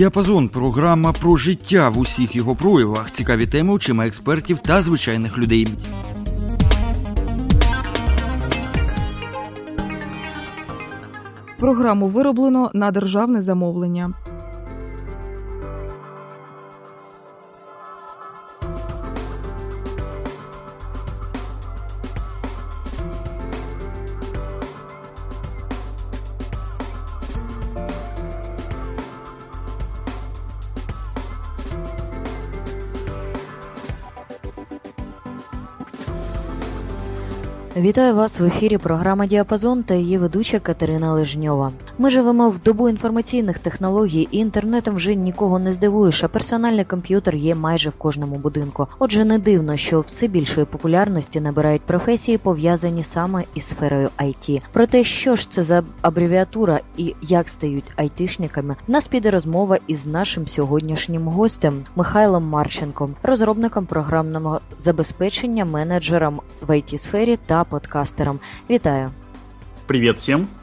Діапазон програма про життя в усіх його проявах, цікаві теми очима експертів та звичайних людей. Програму вироблено на державне замовлення. Вітаю вас в ефірі. Програма Діапазон та її ведуча Катерина Лежньова. Ми живемо в добу інформаційних технологій, і інтернетом вже нікого не здивуєш. А персональний комп'ютер є майже в кожному будинку. Отже, не дивно, що все більшої популярності набирають професії, пов'язані саме із сферою IT. Про те, що ж це за абревіатура і як стають айтишниками, нас піде розмова із нашим сьогоднішнім гостем Михайлом Марченком, розробником програмного забезпечення, менеджером в it сфері та подкастером. Вітаю! Привіт всім!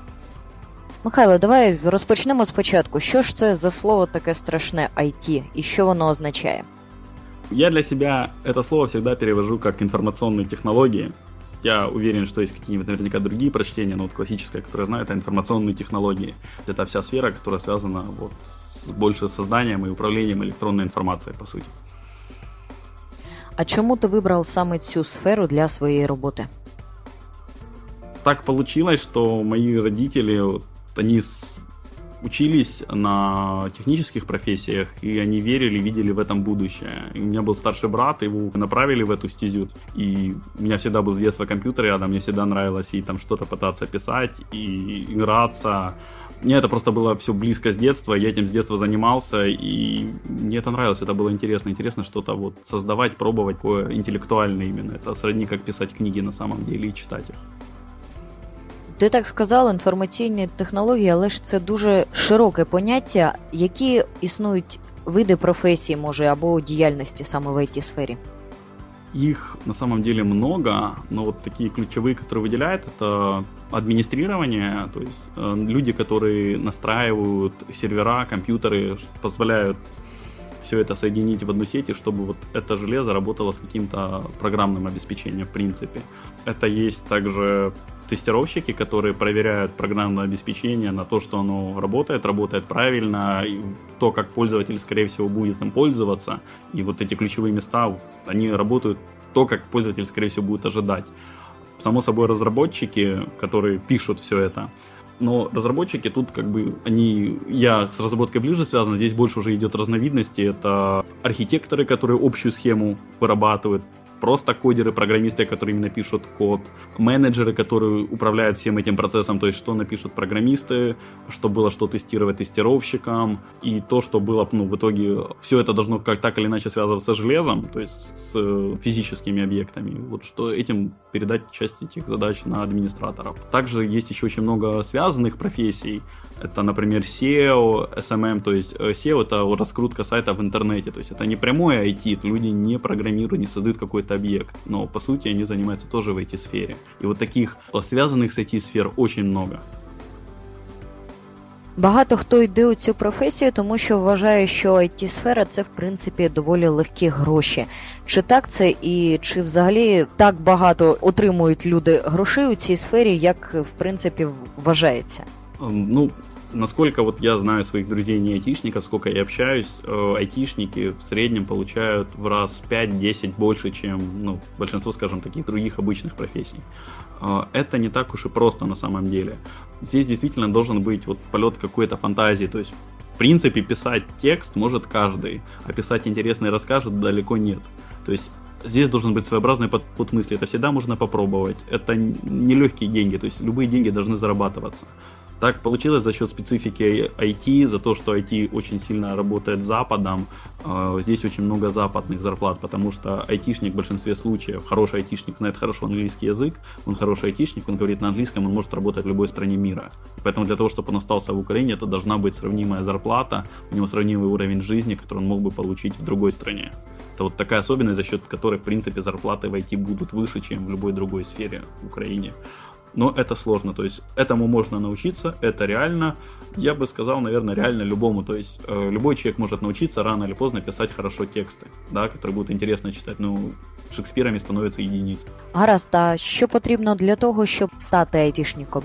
Михайло, давай розпочнемо спочатку. Що ж це за слово таке страшне IT і що воно означає? Я для себя это слово всегда перевожу как информационные технологии. Я уверен, что есть какие-нибудь наверняка другие прочтения, но вот классическое, которое я знаю, это информационные технологии. Это вся сфера, которая связана вот, с больше созданием и управлением электронной информацией, по сути. А чому ти вибрав саме цю сферу для своєї роботи? Так получилось, что мои родители, вот, они учились на технических профессиях, и они верили, видели в этом будущее. И у меня был старший брат, его направили в эту стезю, и у меня всегда был с детства компьютер рядом, мне всегда нравилось и там что-то пытаться писать, и играться. Мне это просто было все близко с детства, я этим с детства занимался, и мне это нравилось, это было интересно. Интересно что-то вот создавать, пробовать, интеллектуальное именно. Это сродни как писать книги на самом деле и читать их. Ти так сказав, інформаційні технології, але ж це дуже широке поняття, які існують види професії, може, або діяльності саме в it сфері. Их на самом деле много, но вот такие ключевые, которые выделяют, это администрирование, то есть э, люди, которые настраивают сервера, компьютеры, ш- позволяют все это соединить в одну сеть, и чтобы вот это железо работало с каким-то программным обеспечением в принципе. Это есть также тестировщики, которые проверяют программное обеспечение на то, что оно работает, работает правильно, то, как пользователь, скорее всего, будет им пользоваться. И вот эти ключевые места, они работают то, как пользователь, скорее всего, будет ожидать. Само собой, разработчики, которые пишут все это, но разработчики тут как бы они, я с разработкой ближе связан, здесь больше уже идет разновидности. Это архитекторы, которые общую схему вырабатывают, просто кодеры, программисты, которые именно пишут код, менеджеры, которые управляют всем этим процессом, то есть что напишут программисты, что было что тестировать тестировщикам, и то, что было, ну, в итоге, все это должно как так или иначе связываться с железом, то есть с э, физическими объектами, вот что этим передать часть этих задач на администраторов. Также есть еще очень много связанных профессий, это, например, SEO, SMM, то есть э, SEO это вот раскрутка сайта в интернете, то есть это не прямое IT, это люди не программируют, не создают какой-то объект, но по сути они занимаются тоже в IT-сфере. И вот таких э, связанных с IT-сфер очень много. Багато хто йде у цю професію, тому що вважає, що it сфера це в принципі доволі легкі гроші. Чи так це і чи взагалі так багато отримують люди грошей у цій сфері, як в принципі вважається? Эм, Ну, насколько вот я знаю своих друзей не айтишников, сколько я общаюсь, э, айтишники в среднем получают в раз 5-10 больше, чем ну, большинство, скажем, таких других обычных профессий. Э, Это не так уж и просто на самом деле. Здесь действительно должен быть вот полет какой-то фантазии, то есть в принципе писать текст может каждый, а писать интересный рассказ далеко нет. То есть здесь должен быть своеобразный подход мысли. Это всегда можно попробовать. Это не легкие деньги, то есть любые деньги должны зарабатываться. Так получилось за счет специфики IT, за то, что IT очень сильно работает с Западом. Э, Здесь очень много западных зарплат, потому что айтишник в большинстве случаев, хороший айтишник знает хорошо английский язык, он хороший айтишник, он говорит на английском, он может работать в любой стране мира. Поэтому для того, чтобы он остался в Украине, это должна быть сравнимая зарплата, у него сравнимый уровень жизни, который он мог бы получить в другой стране. Это вот такая особенность, за счет которой, в принципе, зарплаты в IT будут выше, чем в любой другой сфере в Украине но это сложно. То есть этому можно научиться, это реально. Я бы сказал, наверное, реально любому. То есть э, любой человек может научиться рано или поздно писать хорошо тексты, да, которые будут интересно читать. Ну, Шекспірами становиться единиц. Гаразд, а що потрібно для того, щоб стати айтішником?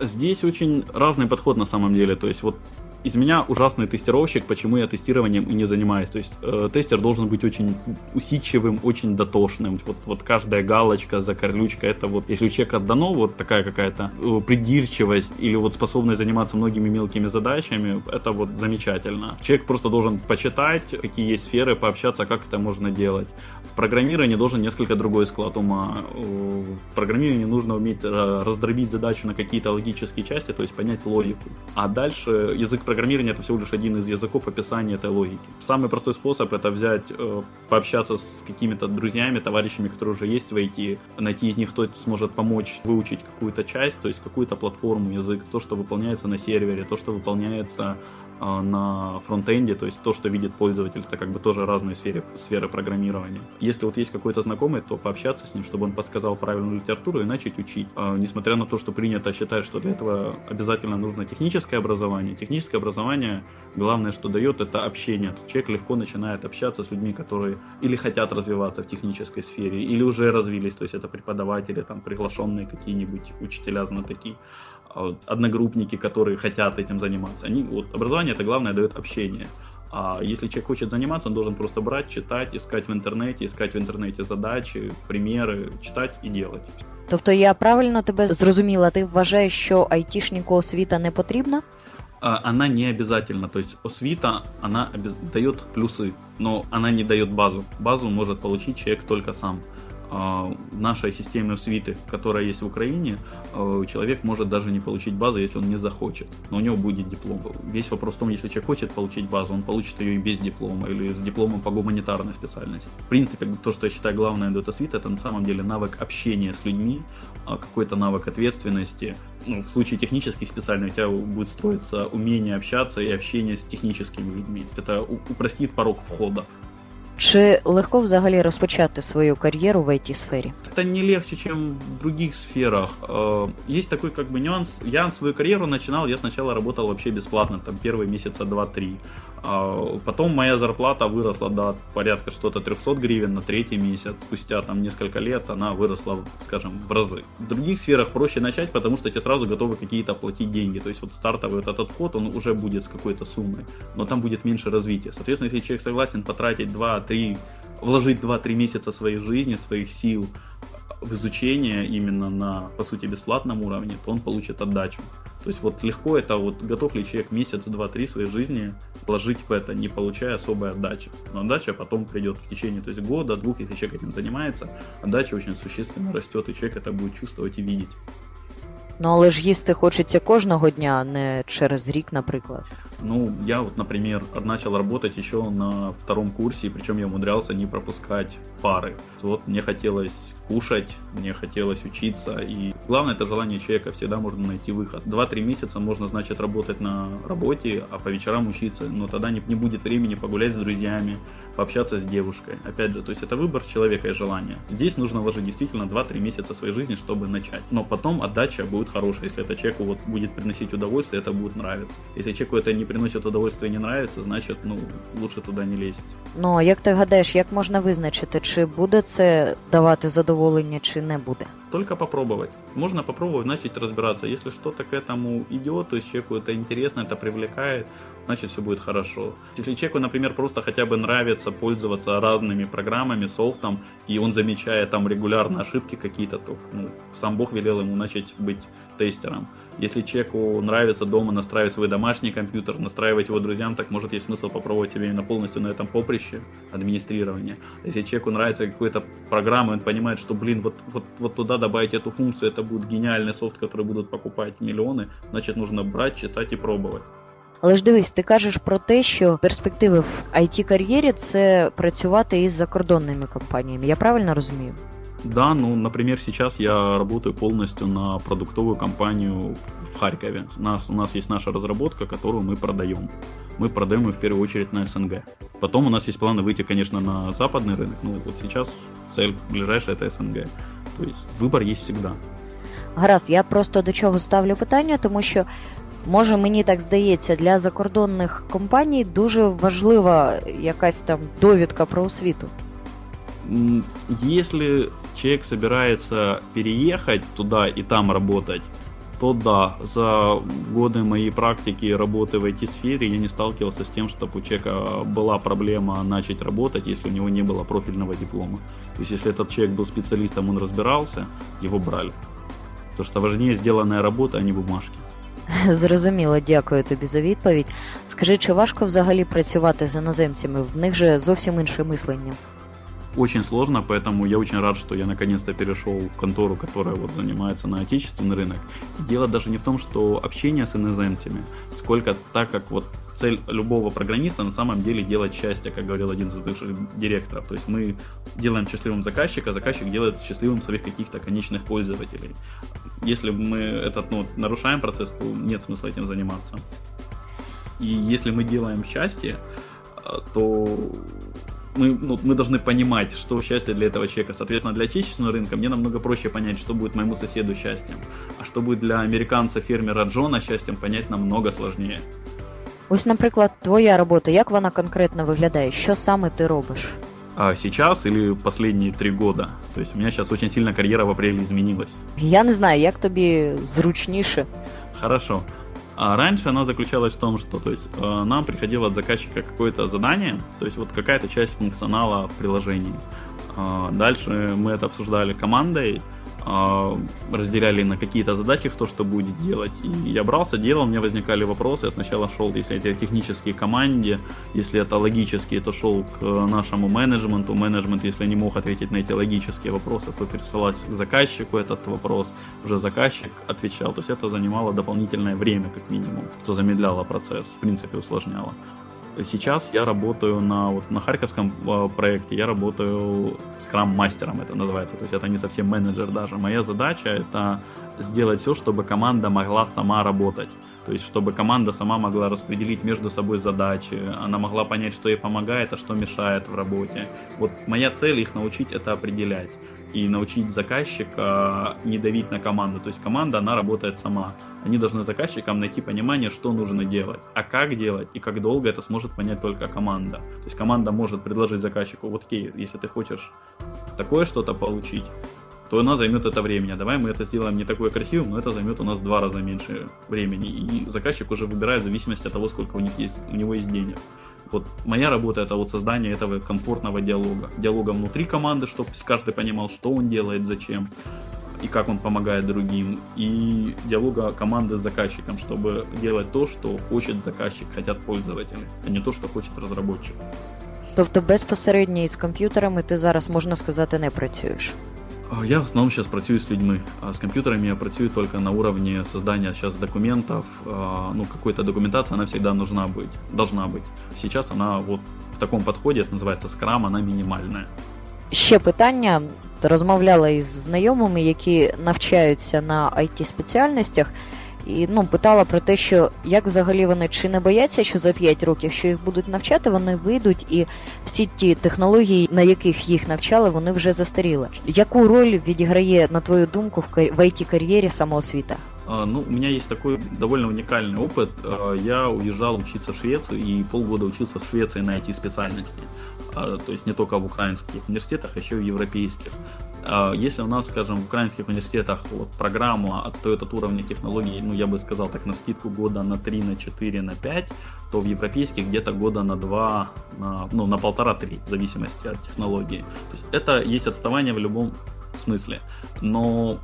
Здесь очень разный подход на самом деле. То есть вот из меня ужасный тестировщик, почему я тестированием и не занимаюсь. То есть э, тестер должен быть очень усидчивым, очень дотошным. Вот, вот каждая галочка, закорлючка, это вот, если у человека дано вот такая какая-то э, придирчивость или вот способность заниматься многими мелкими задачами, это вот замечательно. Человек просто должен почитать, какие есть сферы, пообщаться, как это можно делать. В программировании должен несколько другой склад ума. В программировании нужно уметь э, раздробить задачу на какие-то логические части, то есть понять логику. А дальше язык программирования это всего лишь один из языков описания этой логики. Самый простой способ это взять, э, пообщаться с какими-то друзьями, товарищами, которые уже есть в IT, найти из них, кто сможет помочь выучить какую-то часть, то есть какую-то платформу, язык, то, что выполняется на сервере, то, что выполняется на фронтенде, то есть то, что видит пользователь, это как бы тоже разные сферы, сферы программирования. Если вот есть какой-то знакомый, то пообщаться с ним, чтобы он подсказал правильную литературу и начать учить. А, несмотря на то, что принято считать, что для этого обязательно нужно техническое образование, техническое образование главное, что дает, это общение. Человек легко начинает общаться с людьми, которые или хотят развиваться в технической сфере, или уже развились, то есть это преподаватели, там приглашенные какие-нибудь учителя, знатоки. А одногруппники, которые хотят этим заниматься. Они, вот, образование это главное дает общение. А если человек хочет заниматься, он должен просто брать, читать, искать в интернете, искать в интернете задачі, приміри, читати і делать. Тобто я правильно тебе зрозуміла, ти вважаєш, що айтішнику освіта не потрібна? Она не обязательно, то есть освита, она дает плюсы, но она не дает базу. Базу может получить человек только сам. А, нашей системы свиты, которая есть в Украине, а, человек может даже не получить базу, если он не захочет. Но у него будет диплом. Весь вопрос в том, если человек хочет получить базу, он получит ее и без диплома, или с дипломом по гуманитарной специальности. В принципе, то, что я считаю главное Data Suite, это на самом деле навык общения с людьми, а, какой-то навык ответственности. Ну, в случае технических специальных у тебя будет строиться умение общаться и общение с техническими людьми. Это упростит порог входа. Чи легко взагалі розпочати свою карьеру в IT-сфере? Это не легче, чем в других сферах. Есть такой как бы нюанс. Я свою карьеру начинал, я сначала работал вообще бесплатно, там первые месяца 2-3. А, потом моя зарплата выросла до порядка что-то 300 гривен на третий месяц. Спустя там несколько лет она выросла, скажем, в разы. В других сферах проще начать, потому что тебе сразу готовы какие-то платить деньги. То есть вот стартовый вот этот вход, он уже будет с какой-то суммой, но там будет меньше развития. Соответственно, если человек согласен потратить 2-3, вложить 2-3 месяца своей жизни, своих сил в изучение именно на, по сути, бесплатном уровне, то он получит отдачу. То есть вот легко это, вот готов ли человек месяц, два, три своей жизни вложить в это, не получая особой отдачи. Но отдача потом придет в течение то есть года, двух, если человек этим занимается, отдача очень существенно растет, и человек это будет чувствовать и видеть. Ну, але ж їсти хочеться кожного дня, а не через рік, наприклад. Ну, я вот, например, начал работать еще на втором курсе, причем я умудрялся не пропускать пары. Вот мне хотелось кушать, мне хотелось учиться. И главное это желание человека, всегда можно найти выход. Два-три месяца можно, значит, работать на работе, а по вечерам учиться, но тогда не, не будет времени погулять с друзьями, пообщаться с девушкой. Опять же, то есть это выбор человека и желание. Здесь нужно вложить действительно 2-3 месяца своей жизни, чтобы начать. Но потом отдача будет хорошая. Если это человеку вот будет приносить удовольствие, это будет нравиться. Если человеку это не приносит удовольствия и не нравится, значит, ну, лучше туда не лезть. Ну, а як ти гадаєш, як можна визначити, чи буде це давати задоволення, чи не буде? Только попробовать. Можно попробовать начать разбираться. Если что-то к этому идет, то есть человеку это интересно, это привлекает, значит все будет хорошо. Если человеку, например, просто хотя бы нравится пользоваться разными программами, софтом, и он замечает там регулярно ошибки какие-то, то ну, сам Бог велел ему начать быть тестером. Если человеку нравится дома настраивать свой домашний компьютер, настраивать его друзьям, так может есть смысл попробовать себя именно полностью на этом поприще администрирования. Если человеку нравится какая-то программа, он понимает, что, блин, вот, вот, вот туда добавить эту функцию, это будет гениальный софт, который будут покупать миллионы, значит нужно брать, читать и пробовать. Але ж дивись, ти кажеш про те, що перспективи в it кар'єрі це працювати із закордонними компаніями. Я правильно розумію? Да, ну, например, сейчас я работаю полностью на продуктовую компанию в Харькове. У нас, у нас есть наша разработка, которую мы продаем. Мы продаем ее в первую очередь на СНГ. Потом у нас есть планы выйти, конечно, на западный рынок. Ну, вот сейчас цель ближайшая это СНГ. То есть выбор есть всегда. Гаразд, я просто до чого ставлю питання, тому що може мені так здається, для закордонних компаній дуже важлива якась там довідка про освіту. Если человек собирается переехать туда и там работать, то да, за годы моей практики работы в IT-сфере я не сталкивался с тем, чтобы у человека была проблема начать работать, если у него не было профильного диплома. То есть, если этот человек был специалистом, он разбирался, его брали. Потому что важнее сделанная работа, а не бумажки. Зрозуміло, дякую тобі за відповідь. Скажи, чи важко взагалі працювати з іноземцями? В них же зовсім інше мислення. Очень сложно, поэтому я очень рад, что я наконец-то перешел в контору, которая вот занимается на отечественный рынок. Дело даже не в том, что общение с иноземцами, сколько так как вот цель любого программиста на самом деле делать счастье, как говорил один из бывших директоров. То есть мы делаем счастливым заказчика, заказчик делает счастливым своих каких-то конечных пользователей. Если мы этот, ну, нарушаем процесс, то нет смысла этим заниматься. И если мы делаем счастье, то мы, ну, мы должны понимать, что счастье для этого человека. Соответственно, для отечественного рынка мне намного проще понять, что будет моему соседу счастьем. А что будет для американца-фермера Джона счастьем, понять намного сложнее. Ось, наприклад, твоя робота, як вона конкретно виглядає? Що саме ти робиш? А сейчас или последние три года? То есть у меня сейчас очень сильно карьера в апреле изменилась. Я не знаю, як тобі зручніше. Хорошо. А раньше она заключалась в том, что то есть, э, нам приходило от заказчика какое-то задание, то есть вот какая-то часть функционала в приложении. Э, дальше мы это обсуждали командой, разделяли на какие-то задачи, кто что будет делать. И я брался, делал, меня возникали вопросы. Я сначала шел, если это технические команде, если это логические, то шел к нашему менеджменту. Менеджмент, если не мог ответить на эти логические вопросы, то пересылать к заказчику этот вопрос. Уже заказчик отвечал. То есть это занимало дополнительное время, как минимум, что замедляло процесс, в принципе, усложняло. Сейчас я работаю на, вот, на Харьковском э, проекте, я работаю скрам-мастером, это называется. То есть это не совсем менеджер даже. Моя задача это сделать все, чтобы команда могла сама работать. То есть, чтобы команда сама могла распределить между собой задачи, она могла понять, что ей помогает, а что мешает в работе. Вот моя цель их научить это определять и научить заказчика не давить на команду. То есть команда, она работает сама. Они должны заказчикам найти понимание, что нужно делать, а как делать и как долго это сможет понять только команда. То есть команда может предложить заказчику, вот окей, если ты хочешь такое что-то получить, то она займет это времени. Давай мы это сделаем не такое красивым, но это займет у нас в два раза меньше времени. И заказчик уже выбирает в зависимости от того, сколько у, них есть, у него есть денег. Вот моя работа это вот создание этого комфортного диалога. Диалога внутри команды, чтобы каждый понимал, что он делает, зачем и как он помогает другим. И диалога команды с заказчиком, чтобы делать то, что хочет заказчик, хотят пользователи, а не то, что хочет разработчик. Тобто безпосередньо із комп'ютерами ти зараз, можна сказати, не працюєш. Я в основном сейчас працюю с людьми. А с компьютерами я працюю только на уровне создания сейчас документов. Ну, какой-то документация, она всегда нужна быть, должна быть. Сейчас она вот в таком подходе, это называется Scrum, она минимальная. Ще питання. Розмовляла із знайомими, які навчаються на it спеціальностях і ну, питала про те, що як взагалі вони чи не бояться, що за 5 років, що їх будуть навчати, вони вийдуть і всі ті технології, на яких їх навчали, вони вже застаріли. Яку роль відіграє, на твою думку, в it кар'єрі самоосвіта? Ну, у меня есть такой довольно уникальный опыт. Я уезжал учиться в Швецию и полгода учился в Швеции на эти специальности. То есть не только в украинских университетах, а еще и в европейских. Если у нас, скажем, в украинских университетах вот, программа отстоит от уровня технологий, ну, я бы сказал так, на скидку года на 3, на 4, на 5, то в европейских где-то года на 2, на, ну, на полтора-три, в зависимости от технологии. То есть это есть отставание в любом смысле. Но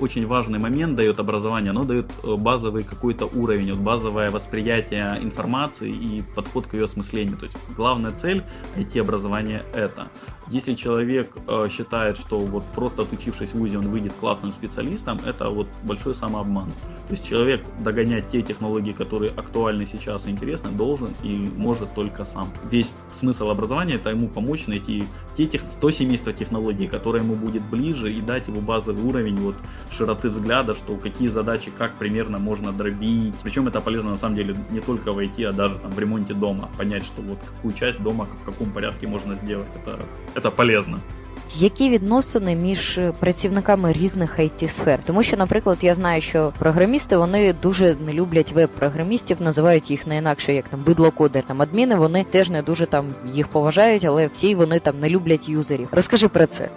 очень важный момент дает образование, оно дает э, базовый какой-то уровень, вот базовое восприятие информации и подход к ее осмыслению. То есть главная цель IT-образования это. Если человек э, считает, что вот просто отучившись в ВУЗе он выйдет классным специалистом, это вот большой самообман. То есть человек догонять те технологии, которые актуальны сейчас и интересны, должен и может только сам. Весь смысл образования это ему помочь найти те тех, то семейство технологий, которое ему будет ближе и дать его базовый уровень вот широты взгляда, что какие задачи как примерно можно дробить. Причем это полезно на самом деле не только в IT, а даже там в ремонте дома. Понять, что вот какую часть дома в каком порядке можно сделать. Это, это полезно. Які відносини між працівниками різних it сфер? Тому що, наприклад, я знаю, що програмісти вони дуже не люблять веб-програмістів, називають їх не інакше, як там бидлокодер, там адміни, вони теж не дуже там їх поважають, але всі вони там не люблять юзерів. Розкажи про це.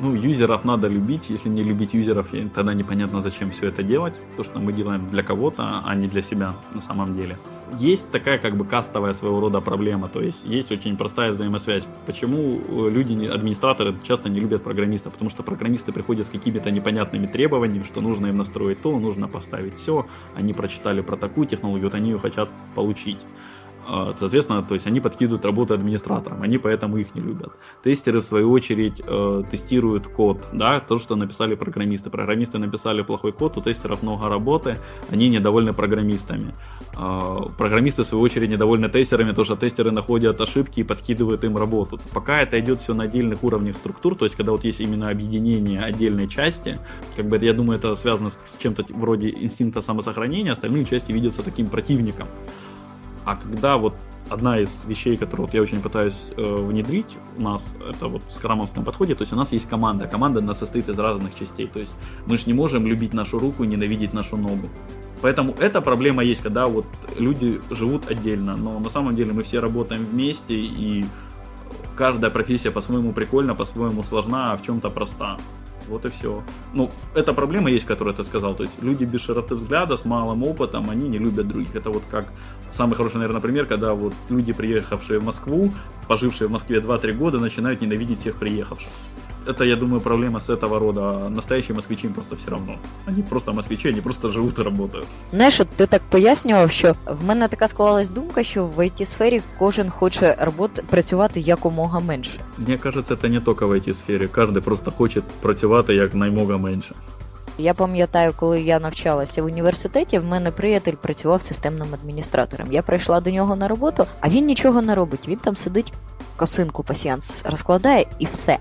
Ну, юзеров надо любить. Если не любить юзеров, тогда непонятно, зачем все это делать. То, что мы делаем для кого-то, а не для себя на самом деле. Есть такая как бы кастовая своего рода проблема. То есть есть очень простая взаимосвязь. Почему э, люди, администраторы часто не любят программистов? Потому что программисты приходят с какими-то непонятными требованиями, что нужно им настроить то, нужно поставить все. Они прочитали про такую технологию, вот они ее хотят получить. А, соответственно, то есть они подкидывают работу администраторам, они поэтому их не любят. Тестеры, в свою очередь, э, тестируют код, да, то, что написали программисты. Программисты написали плохой код, у тестеров много работы, они недовольны программистами. А, программисты, в свою очередь, недовольны тестерами, потому что тестеры находят ошибки и подкидывают им работу. Пока это идет все на отдельных уровнях структур, то есть когда вот есть именно объединение отдельной части, как бы я думаю, это связано с чем-то вроде инстинкта самосохранения, остальные части видятся таким противником. А когда вот одна из вещей, которую вот я очень пытаюсь э, внедрить у нас, это вот в скрамовском подходе, то есть у нас есть команда. Команда у нас состоит из разных частей. То есть мы же не можем любить нашу руку и ненавидеть нашу ногу. Поэтому эта проблема есть, когда вот люди живут отдельно, но на самом деле мы все работаем вместе, и каждая профессия по-своему прикольна, по-своему сложна, а в чем-то проста. Вот и все. Ну, эта проблема есть, которую ты сказал. То есть люди без широты взгляда, с малым опытом, они не любят других. Это вот как самый хороший, наверное, пример, когда вот люди, приехавшие в Москву, пожившие в Москве 2-3 года, начинают ненавидеть всех приехавших. Это, я думаю, проблема с этого рода. Настоящие москвичи им просто все равно. Они просто москвичі, вони просто живуть і працюють. Знаєш, от ти так пояснював, що в мене така склалась думка, що в it сфері кожен хоче робот працювати якомога менше. Мне кажется, это не только в it сфері. Кожен просто хоче працювати як наймога менше. Я пам'ятаю, коли я навчалася в університеті, в мене приятель працював системним адміністратором. Я прийшла до нього на роботу, а він нічого не робить. Він там сидить, косинку пасіянс розкладає і все.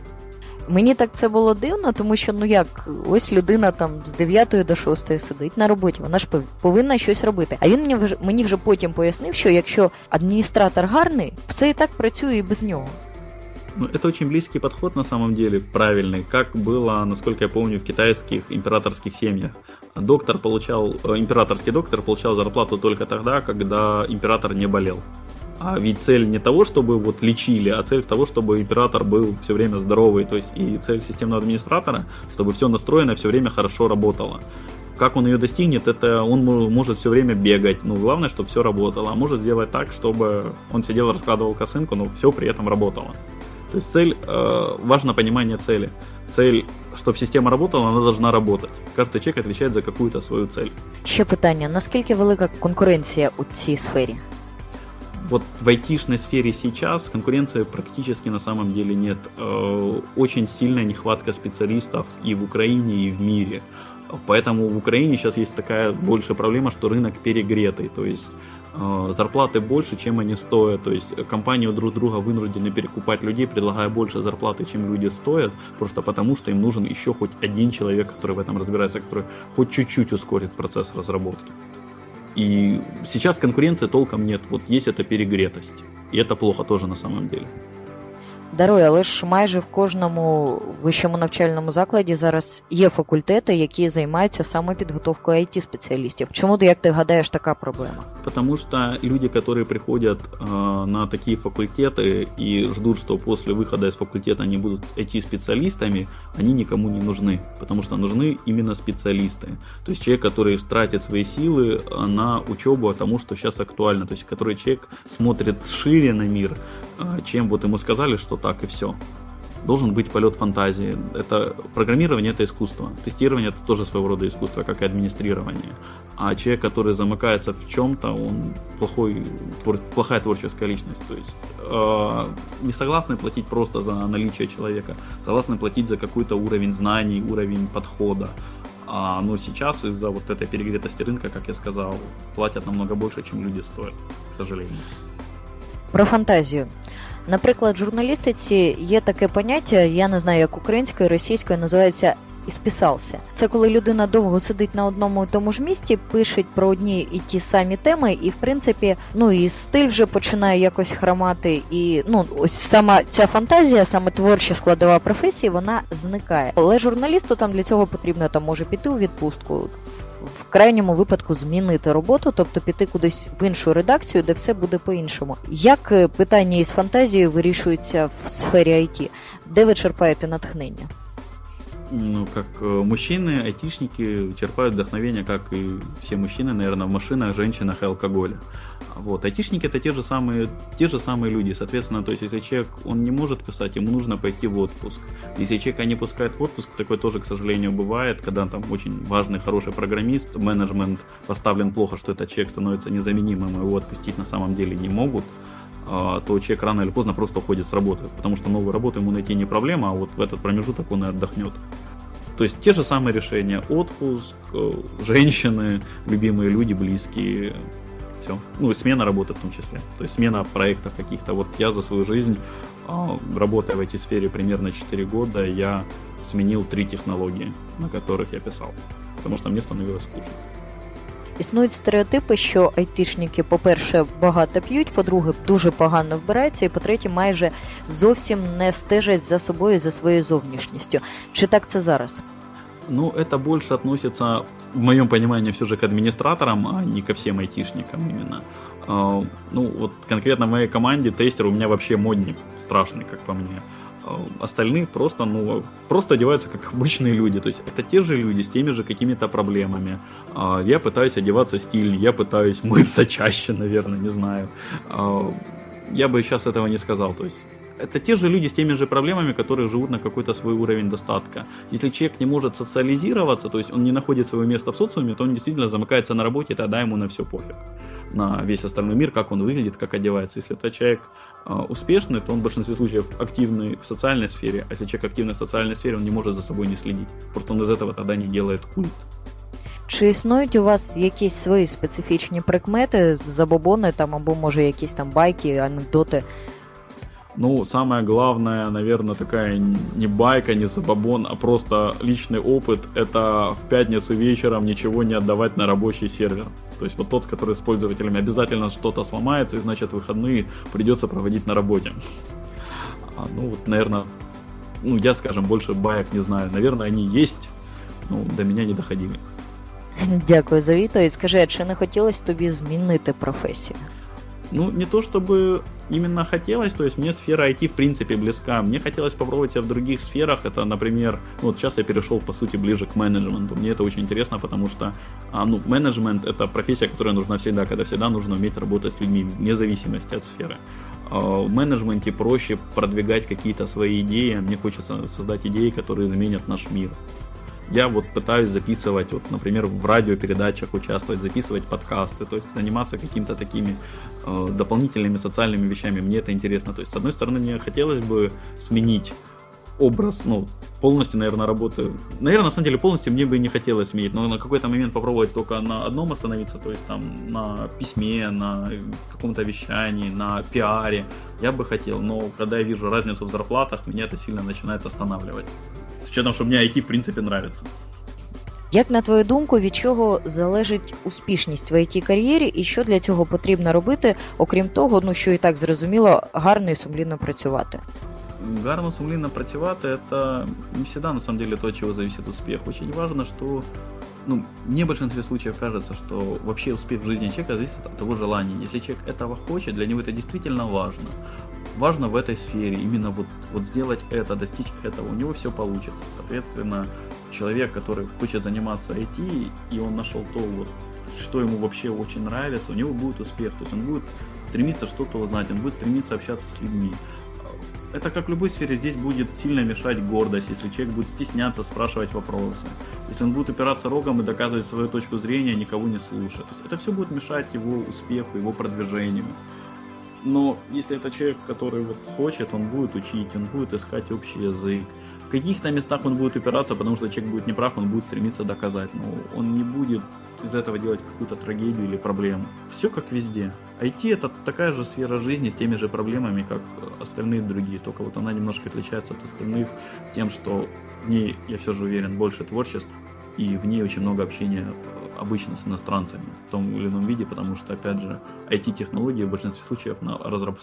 Мені так це було дивно, тому що ну як ось людина там з 9 до 6 сидить на роботі, вона ж повинна щось робити. А він мені вже мені вже потім пояснив, що якщо адміністратор гарний, все і так працює і без нього. Ну, это очень близкий подход на самом деле, правильный, как было, насколько я помню, в китайских императорских семьях. Доктор получал, э, императорский доктор получал зарплату только тогда, когда император не болел. А ведь цель не того, чтобы вот лечили, а цель того, чтобы император был все время здоровый. То есть и цель системного администратора, чтобы все настроено, все время хорошо работало. Как он ее достигнет, это он может все время бегать. Ну, главное, чтобы все работало. А может сделать так, чтобы он сидел, раскладывал косынку, но все при этом работало. То есть цель, э, важно понимание цели. Цель, чтобы система работала, она должна работать. Каждый человек отвечает за какую-то свою цель. Ще питання: наскільки велика конкуренція у цій сфері? вот в айтишной сфере сейчас конкуренции практически на самом деле нет. Э, очень сильная нехватка специалистов и в Украине, и в мире. Поэтому в Украине сейчас есть такая большая проблема, что рынок перегретый. То есть э, зарплаты больше, чем они стоят. То есть компании друг друга вынуждены перекупать людей, предлагая больше зарплаты, чем люди стоят, просто потому что им нужен еще хоть один человек, который в этом разбирается, который хоть чуть-чуть ускорит процесс разработки. И сейчас конкуренции толком нет. Вот есть эта перегретость. И это плохо тоже на самом деле. Даруй, але ж майже в кожному вищому навчальному закладі зараз є факультети, які займаються саме підготовкою it спеціалістів. Чому як ти гадаєш така проблема? Потому что люди, которые приходят э, на такие факультеты и ждут, что после выхода из факультета они будут IT-специалистами, они никому не нужны, потому что нужны именно специалисты. То есть человек, который тратит свои силы на учебу тому, что сейчас актуально, то есть который человек смотрит шире на мир, э, чем вот ему сказали, что так и все. Должен быть полет фантазии. Это программирование это искусство. Тестирование это тоже своего рода искусство, как и администрирование. А человек, который замыкается в чем-то, он плохой, твор, плохая творческая личность. То есть э, не согласны платить просто за наличие человека, согласны платить за какой-то уровень знаний, уровень подхода. А, но сейчас из-за вот этой перегретости рынка, как я сказал, платят намного больше, чем люди стоят, к сожалению. Про фантазію. Наприклад, в журналістиці є таке поняття, я не знаю, як українською, російською, називається і списався. Це коли людина довго сидить на одному і тому ж місці, пише про одні і ті самі теми, і в принципі, ну і стиль вже починає якось хромати. І ну ось сама ця фантазія, саме творча складова професії, вона зникає. Але журналісту там для цього потрібно там може піти у відпустку В крайньому випадку змінити роботу, тобто піти кудись в іншу редакцію, де все буде по-іншому. Як е, питання із фантазією вирішується в сфері IT? Де ви черпаєте натхнення? Ну, как э, мужчины, айтишники черпают вдохновение, как и все мужчины, наверное, в машинах, женщинах и алкоголе. Вот. Айтишники это те же самые, те же самые люди. Соответственно, то есть, если человек, он не может писать, ему нужно пойти в отпуск. Если человека не пускают в отпуск, такое тоже, к сожалению, бывает, когда там очень важный, хороший программист, менеджмент поставлен плохо, что этот человек становится незаменимым, его отпустить на самом деле не могут а, то человек рано или поздно просто уходит с работы, потому что новую работу ему найти не проблема, а вот в этот промежуток он и отдохнет. То есть те же самые решения, отпуск, э, женщины, любимые люди, близкие, все. Ну и смена работы в том числе. То есть смена проектов каких-то. Вот я за свою жизнь, а, работая в этой-сфере примерно 4 года, я сменил три технологии, на которых я писал. Потому что мне становилось скучно. Існують стереотипи, що айтишники, по-перше, багато п'ють, по-друге, дуже погано вбираються, і по-третє, майже зовсім не стежать за собою за своєю зовнішністю. Чи так це зараз? Ну, это больше относится, в моем понимании, все же к администраторам, а не ко всем айтишникам именно. А, ну, вот конкретно в моей команде тестер у меня вообще модник страшный, как по мне. А, остальные просто, ну, просто одеваются как обычные люди. То есть это те же люди с теми же какими-то проблемами. А, я пытаюсь одеваться стильнее, я пытаюсь мыться чаще, наверное, не знаю. Я бы сейчас этого не сказал. То есть это те же люди с теми же проблемами, которые живут на какой-то свой уровень достатка. Если человек не может социализироваться, то есть он не находит свое место в социуме, то он действительно замыкается на работе, и тогда ему на все пофиг. На весь остальной мир, как он выглядит, как одевается. Если это человек э, успешный, то он в большинстве случаев активный в социальной сфере, а если человек активный в социальной сфере, он не может за собой не следить. Просто он из этого тогда не делает культ. Чи існують у вас якісь свої специфічні прикмети, забобони там або може якісь там байки, анекдоти, Ну, самое главное, наверное, такая не байка, не забабон, а просто личный опыт. Это в пятницу вечером ничего не отдавать на рабочий сервер. То есть вот тот, который с пользователями обязательно что-то сломается, и значит выходные придется проводить на работе. А, ну вот, наверное, ну я, скажем, больше баек не знаю. Наверное, они есть, но до меня не доходили. Дякую за відповідь. Скажи, а чи не хотілося тобі змінити професію? Ну, не то чтобы именно хотелось, то есть мне сфера IT в принципе близка. Мне хотелось попробовать себя в других сферах. Это, например, ну, вот сейчас я перешел, по сути, ближе к менеджменту. Мне это очень интересно, потому что а, ну, менеджмент это профессия, которая нужна всегда, когда всегда нужно уметь работать с людьми, вне зависимости от сферы. А, в менеджменте проще продвигать какие-то свои идеи. Мне хочется создать идеи, которые изменят наш мир я вот пытаюсь записывать, вот, например, в радиопередачах участвовать, записывать подкасты, то есть заниматься какими-то такими э, дополнительными социальными вещами. Мне это интересно. То есть, с одной стороны, мне хотелось бы сменить образ, ну, полностью, наверное, работаю. Наверное, на самом деле, полностью мне бы не хотелось сменить, но на какой-то момент попробовать только на одном остановиться, то есть там на письме, на каком-то вещании, на пиаре, я бы хотел, но когда я вижу разницу в зарплатах, меня это сильно начинает останавливать. З учетом, що мені IT, в принципі, нравится. Як на твою думку, від чого залежить успішність в it кар'єрі і що для цього потрібно робити, окрім того, ну що і так зрозуміло, гарно і сумлінно працювати? Гарно сумлінно працювати это не всегда на самом деле то, от чего зависит успех. Очень важно, что ну, мне в большинстве случаев кажется, что вообще успех в жизни человека зависит от того желания. Если человек этого хочет, для него это действительно важно Важно в этой сфере именно вот, вот сделать это, достичь этого, у него все получится. Соответственно, человек, который хочет заниматься IT, и он нашел то, вот, что ему вообще очень нравится, у него будет успех. То есть он будет стремиться что-то узнать, он будет стремиться общаться с людьми. Это как в любой сфере, здесь будет сильно мешать гордость, если человек будет стесняться спрашивать вопросы. Если он будет упираться рогом и доказывать свою точку зрения, никого не слушать. Это все будет мешать его успеху, его продвижению. Но если это человек, который вот хочет, он будет учить, он будет искать общий язык, В каких-то местах он будет упираться, потому что человек будет неправ, он будет стремиться доказать. Но он не будет из этого делать какую-то трагедию или проблему. Все как везде. IT это такая же сфера жизни с теми же проблемами, как остальные другие, только вот она немножко отличается от остальных тем, что в ней, я все же уверен, больше творчества, и в ней очень много общения обычно с иностранцами в том или ином виде, потому что, опять же, IT-технологии в большинстве случаев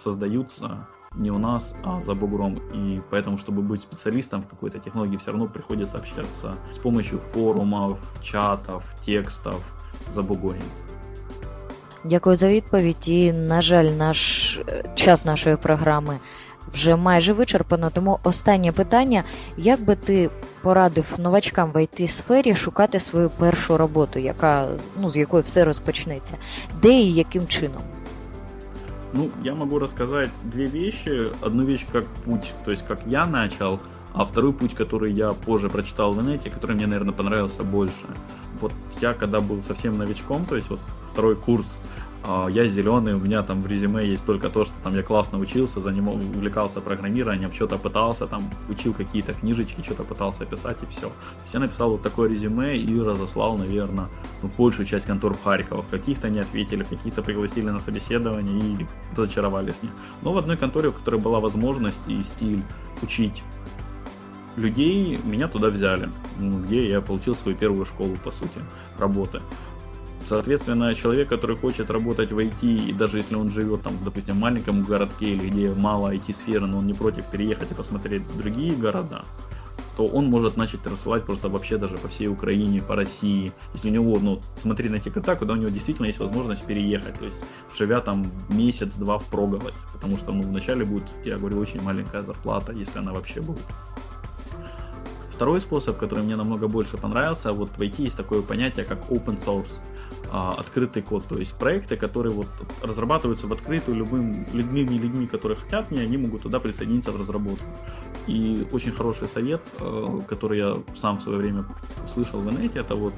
создаются не у нас, а за бугром. И поэтому, чтобы быть специалистом в какой-то технологии, все равно приходится общаться с помощью форумов, чатов, текстов за бугорем. Дякую за відповідь. І, на жаль, наш час нашої програми вже майже вичерпано. Тому останнє питання: як би ти порадив новачкам в it сфері шукати свою першу роботу, яка ну з якої все розпочнеться, де і яким чином? Ну, я могу рассказать две вещи. Одну вещь как путь, то есть как я начал, а второй путь, который я позже прочитал в инете, который мне, наверное, понравился больше. Вот я когда был совсем новичком, то есть вот второй курс а, я зеленый, у меня там в резюме есть только то, что там я классно учился, заним... увлекался программированием, что-то пытался, там учил какие-то книжечки, что-то пытался писать и все. То есть я написал вот такое резюме и разослал, наверное, ну, большую часть контор в Харькова. В каких-то не ответили, каких-то пригласили на собеседование и разочаровались них. Но в одной конторе, в которой была возможность и стиль учить людей, меня туда взяли, где я получил свою первую школу, по сути, работы. Соответственно, человек, который хочет работать в IT, и даже если он живет там, допустим, в маленьком городке или где мало IT-сферы, но он не против переехать и посмотреть другие города, то он может начать рассылать просто вообще даже по всей Украине, по России. Если у него, ну, смотри на ТикТок, куда у него действительно есть возможность переехать, то есть живя там месяц-два впроголодь, потому что, ну, вначале будет, я говорю, очень маленькая зарплата, если она вообще будет. Второй способ, который мне намного больше понравился, вот в IT есть такое понятие, как open source а, открытый код, то есть проекты, которые вот разрабатываются в открытую любым людьми, людьми, которые хотят, не, они могут туда присоединиться в разработку. И очень хороший совет, э, который я сам в свое время услышал в инете, это вот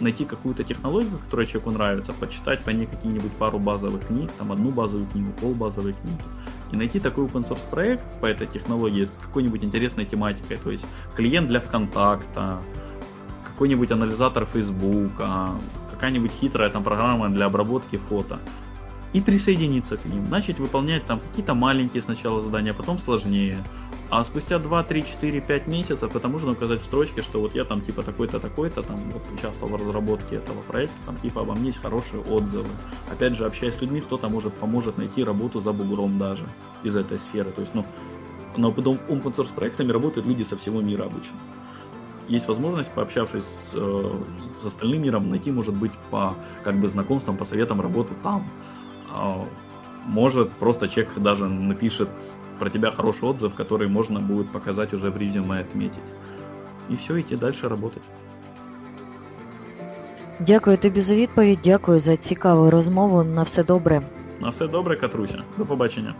найти какую-то технологию, которая человеку нравится, почитать по ней какие-нибудь пару базовых книг, там одну базовую книгу, пол базовой книги, и найти такой open source проект по этой технологии с какой-нибудь интересной тематикой, то есть клиент для ВКонтакта, какой-нибудь анализатор Фейсбука, какая-нибудь хитрая там программа для обработки фото. И присоединиться к ним, начать выполнять там какие-то маленькие сначала задания, потом сложнее. А спустя 2, 3, 4, 5 месяцев это можно указать в строчке, что вот я там типа такой-то, такой-то, там вот участвовал в разработке этого проекта, там типа обо мне есть хорошие отзывы. Опять же, общаясь с людьми, кто-то может поможет найти работу за бугром даже из этой сферы. То есть, ну, но потом open source проектами работают люди со всего мира обычно есть возможность, пообщавшись э, с остальным миром, найти, может быть, по как бы знакомствам, по советам работы там. Э, может, просто человек даже напишет про тебя хороший отзыв, который можно будет показать уже в резюме отметить. І все, йти далі работать. Дякую тобі за відповідь, дякую за цікаву розмову. На все добре. На все добре, Катруся. До побачення.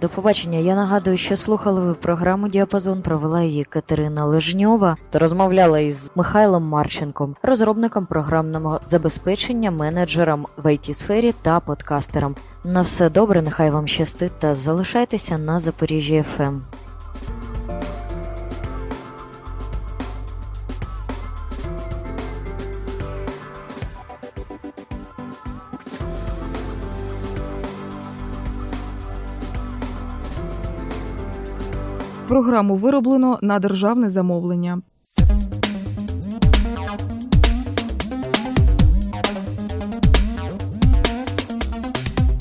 До побачення. Я нагадую, що слухали ви програму Діапазон. Провела її Катерина Лежньова та розмовляла із Михайлом Марченком, розробником програмного забезпечення, менеджером в it сфері та подкастером. На все добре, нехай вам щастить та залишайтеся на Запоріжжі ФМ. Програму вироблено на державне замовлення.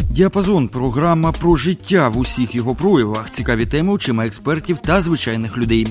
Діапазон програма про життя в усіх його проявах, цікаві теми очима експертів та звичайних людей.